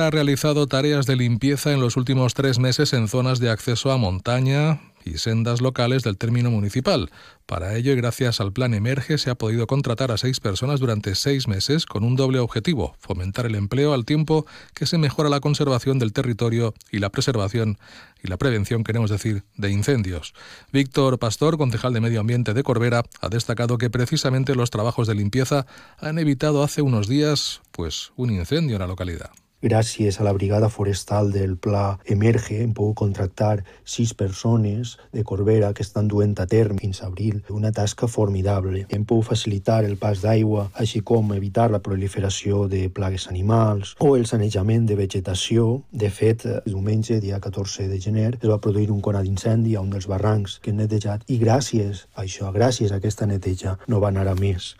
ha realizado tareas de limpieza en los últimos tres meses en zonas de acceso a montaña, y sendas locales del término municipal. Para ello, y gracias al plan Emerge, se ha podido contratar a seis personas durante seis meses con un doble objetivo, fomentar el empleo al tiempo que se mejora la conservación del territorio y la preservación y la prevención, queremos decir, de incendios. Víctor Pastor, concejal de Medio Ambiente de Corbera, ha destacado que precisamente los trabajos de limpieza han evitado hace unos días pues un incendio en la localidad. Gràcies a la brigada forestal del Pla Emerge hem pogut contractar sis persones de Corbera que estan duent a terme fins a abril una tasca formidable. Hem pogut facilitar el pas d'aigua, així com evitar la proliferació de plagues animals o el sanejament de vegetació. De fet, diumenge, dia 14 de gener, es va produir un conat d'incendi a un dels barrancs que hem netejat i gràcies a això, gràcies a aquesta neteja, no va anar a més.